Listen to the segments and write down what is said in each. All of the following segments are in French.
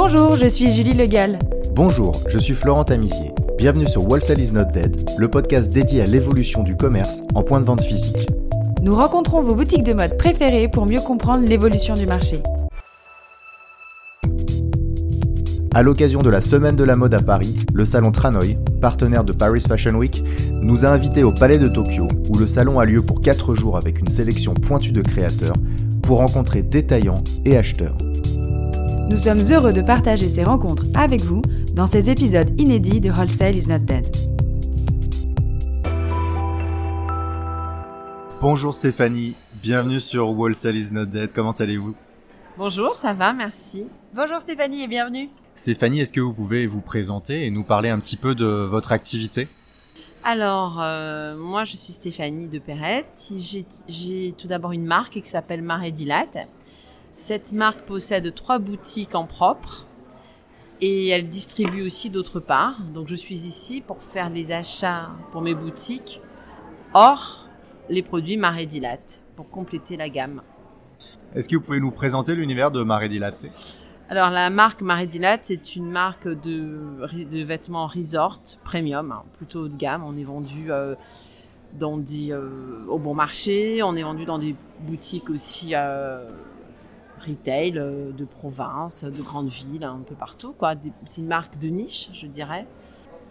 Bonjour, je suis Julie Legal. Bonjour, je suis Florent Tamizier. Bienvenue sur Wholesale is not dead, le podcast dédié à l'évolution du commerce en point de vente physique. Nous rencontrons vos boutiques de mode préférées pour mieux comprendre l'évolution du marché. À l'occasion de la Semaine de la mode à Paris, le salon Tranoï, partenaire de Paris Fashion Week, nous a invités au Palais de Tokyo, où le salon a lieu pour 4 jours avec une sélection pointue de créateurs, pour rencontrer détaillants et acheteurs. Nous sommes heureux de partager ces rencontres avec vous dans ces épisodes inédits de Wholesale is not dead. Bonjour Stéphanie, bienvenue sur Wholesale is not dead, comment allez-vous? Bonjour, ça va, merci. Bonjour Stéphanie et bienvenue. Stéphanie, est-ce que vous pouvez vous présenter et nous parler un petit peu de votre activité? Alors, euh, moi je suis Stéphanie de Perrette. J'ai tout d'abord une marque qui s'appelle Marais Dilat. Cette marque possède trois boutiques en propre et elle distribue aussi d'autre part. Donc je suis ici pour faire les achats pour mes boutiques hors les produits Marais Dilat pour compléter la gamme. Est-ce que vous pouvez nous présenter l'univers de Marais Dilat alors la marque Marie Dilat, c'est une marque de, de, vêtements resort premium, hein, plutôt haut de gamme. On est vendu euh, dans des, euh, au bon marché, on est vendu dans des boutiques aussi euh, retail de province, de grandes villes, un peu partout. Quoi. C'est une marque de niche, je dirais.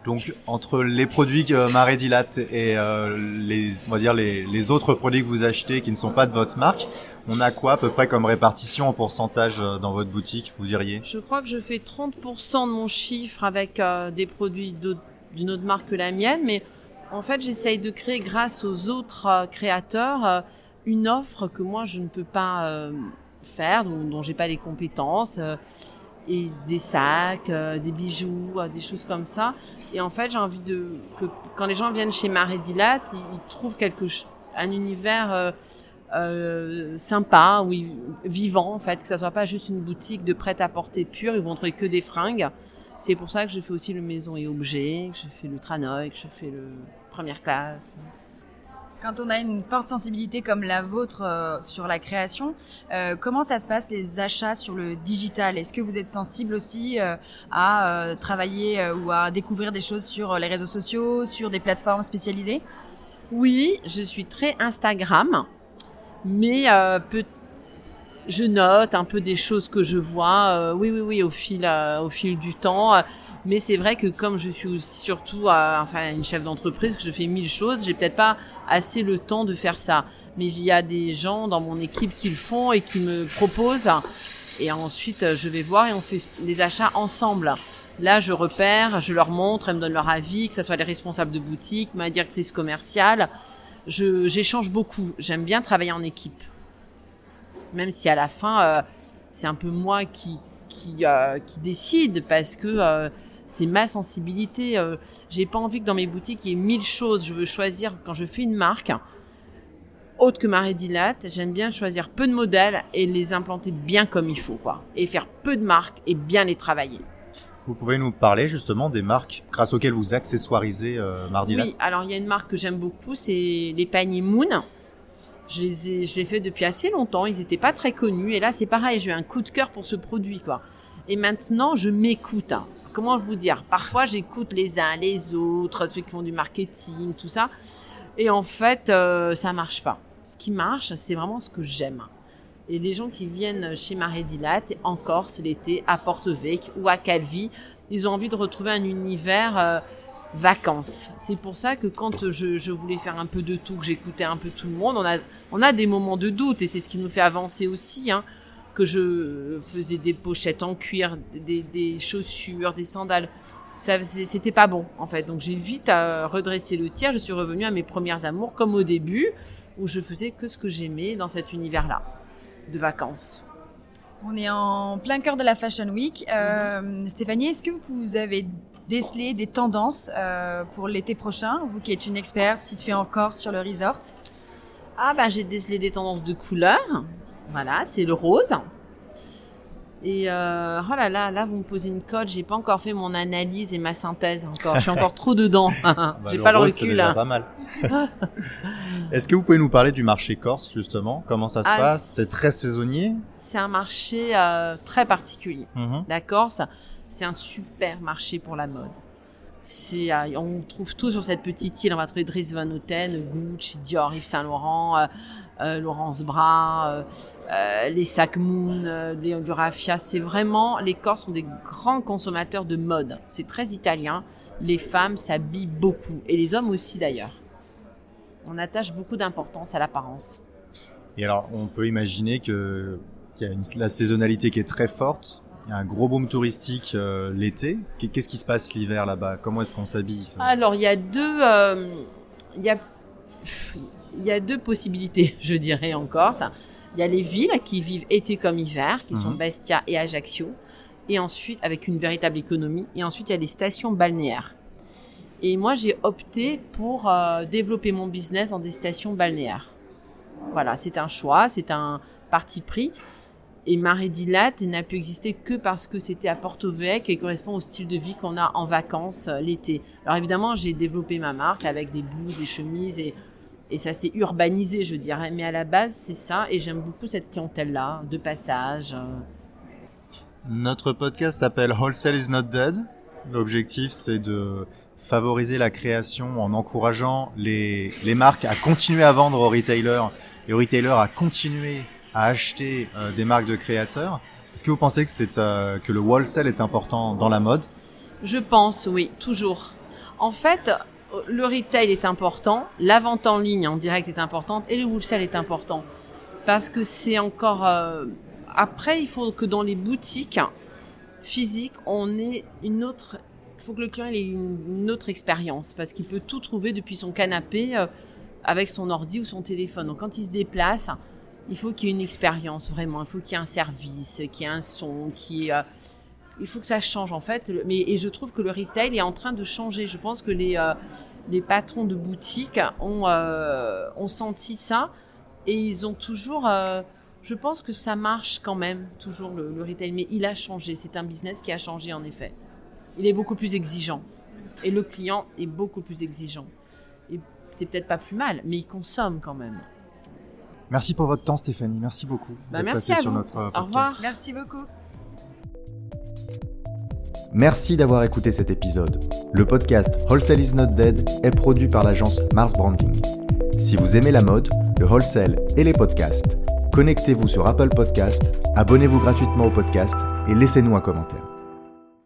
Donc entre les produits que Marais Dilate et euh, les, on va dire les, les, autres produits que vous achetez qui ne sont pas de votre marque, on a quoi à peu près comme répartition en pourcentage euh, dans votre boutique, vous diriez? Je crois que je fais 30% de mon chiffre avec euh, des produits d'une autre marque que la mienne, mais en fait j'essaye de créer grâce aux autres créateurs une offre que moi je ne peux pas faire, dont, dont j'ai pas les compétences et des sacs, des bijoux, des choses comme ça. Et en fait, j'ai envie de que quand les gens viennent chez Marais Dilat, ils, trouvent quelque un univers euh, euh, sympa, oui, vivant en fait, que ça soit pas juste une boutique de prêt-à-porter pure. Ils vont trouver que des fringues. C'est pour ça que je fais aussi le maison et objet, que je fais le Tranoï, que je fais le première classe. Quand on a une forte sensibilité comme la vôtre euh, sur la création, euh, comment ça se passe les achats sur le digital? Est-ce que vous êtes sensible aussi euh, à travailler ou à découvrir des choses sur les réseaux sociaux, sur des plateformes spécialisées? Oui, je suis très Instagram, mais peu, je note un peu des choses que je vois. oui, oui, oui, au fil, au fil du temps. Mais c'est vrai que comme je suis surtout enfin une chef d'entreprise, que je fais mille choses, j'ai peut-être pas assez le temps de faire ça. Mais il y a des gens dans mon équipe qui le font et qui me proposent. Et ensuite, je vais voir et on fait des achats ensemble. Là, je repère, je leur montre, elles me donnent leur avis, que ce soit les responsables de boutique, ma directrice commerciale. Je, j'échange beaucoup. J'aime bien travailler en équipe. Même si à la fin, euh, c'est un peu moi qui, qui, euh, qui décide parce que euh, c'est ma sensibilité. Euh, j'ai pas envie que dans mes boutiques il y ait mille choses. Je veux choisir quand je fais une marque autre que Marie Dilate. J'aime bien choisir peu de modèles et les implanter bien comme il faut, quoi. Et faire peu de marques et bien les travailler. Vous pouvez nous parler justement des marques grâce auxquelles vous accessoirisez euh, Mardilat? Oui, alors il y a une marque que j'aime beaucoup, c'est les paniers Moon. Je les ai, je l'ai fait depuis assez longtemps. Ils n'étaient pas très connus et là c'est pareil. J'ai eu un coup de cœur pour ce produit, quoi. Et maintenant je m'écoute. Hein comment vous dire Parfois, j'écoute les uns, les autres, ceux qui font du marketing, tout ça. Et en fait, euh, ça marche pas. Ce qui marche, c'est vraiment ce que j'aime. Et les gens qui viennent chez Marie Dilat, en Corse l'été, à Porto-Vecchio ou à Calvi, ils ont envie de retrouver un univers euh, vacances. C'est pour ça que quand je, je, voulais faire un peu de tout, que j'écoutais un peu tout le monde, on a, on a des moments de doute et c'est ce qui nous fait avancer aussi. Hein que je faisais des pochettes en cuir, des, chaussures, des sandales. Ça c'était pas bon en fait. Donc j'ai vite à redresser le tir. Je suis revenue à mes premières amours comme au début où je faisais que ce que j'aimais dans cet univers-là de vacances. On est en plein cœur de la Fashion Week. Euh, Stéphanie, est-ce que vous avez décelé des tendances euh, pour l'été prochain, vous qui êtes une experte située encore sur le resort? Ah ben j'ai décelé des tendances de couleurs. Voilà, c'est le rose. Et euh, oh là là, là vous me posez une cote, j'ai pas encore fait mon analyse et ma synthèse encore, je suis encore trop dedans. Bah, j'ai pas le rose, recul. déjà pas mal. Est-ce que vous pouvez nous parler du marché corse justement? Comment ça se Ah, passe? c'est- très saisonnier? C'est un marché euh, très particulier. Mhm. D'accord, ça, c'est un super marché pour la mode. C'est, euh, on trouve tout sur cette petite île. On va trouver Dries Van Noten, Gucci, Dior, Yves Saint Laurent, euh, Laurence Bras, euh, euh, les sacs Moon, euh, des- du Raffia. C'est vraiment, les Corses sont des grands consommateurs de mode. C'est très italien. Les femmes s'habillent beaucoup et les hommes aussi d'ailleurs. On attache beaucoup d'importance à l'apparence. Et alors, on peut imaginer que qu'il y a une, la saisonnalité qui est très forte. Il y a un gros boom touristique euh, l'été. Qu'est- Qu'est-ce qui se passe l'hiver là-bas? Comment est-ce qu'on s'habille Alors, il y a deux, euh, il y a, il y a deux possibilités, je dirais encore ça. Il y a les villes qui vivent été comme hiver, qui sont Mhm. Bastia et Ajaccio, et ensuite avec une véritable économie. Et ensuite, il y a les stations balnéaires. Et moi, j'ai opté pour euh, développer mon business dans des stations balnéaires. Voilà, c'est un choix, c'est un parti pris. Et Marédilat n'a pu exister que parce que c'était à Porto Vecchio et correspond au style de vie qu'on a en vacances euh, l'été. Alors évidemment, j'ai développé ma marque avec des blouses, des chemises et, et ça s'est urbanisé, je dirais. Mais à la base, c'est ça et j'aime beaucoup cette clientèle-là, de passage. euh. Notre podcast s'appelle Wholesale is not dead. L'objectif, c'est de favoriser la création en encourageant les, les marques à continuer à vendre aux retailers et aux retailers à continuer à acheter euh, des marques de créateurs. Est-ce que vous pensez que, c'est, euh, que le wholesale est important dans la mode? Je pense, oui, toujours. En fait, le retail est important, la vente en ligne en direct est importante et le wholesale est important. Parce que c'est encore... euh, Après, il faut que dans les boutiques physiques, on ait une autre... Il faut que le client ait une autre expérience parce qu'il peut tout trouver depuis son canapé euh, avec son ordi ou son téléphone. Donc quand il se déplace, il faut qu'il y ait une expérience vraiment. Il faut qu'il y ait un service, qu'il y ait un son, qu'il y euh, il faut que ça change en fait. Mais et je trouve que le retail est en train de changer. Je pense que les euh, les patrons de boutiques ont euh, ont senti ça et ils ont toujours. euh, je pense que ça marche quand même toujours le, le retail, mais il a changé. C'est un business qui a changé en effet. Il est beaucoup plus exigeant et le client est beaucoup plus exigeant. Et c'est peut-être pas plus mal, mais il consomme quand même. Merci pour votre temps, Stéphanie. Merci beaucoup Bah, merci à sur vous. notre Au revoir. Merci beaucoup. Merci d'avoir écouté cet épisode. Le podcast Wholesale is not dead est produit par l'agence Mars Branding. Si vous aimez la mode, le wholesale et les podcasts, connectez-vous sur Apple Podcast, abonnez-vous gratuitement au podcast et laissez-nous un commentaire.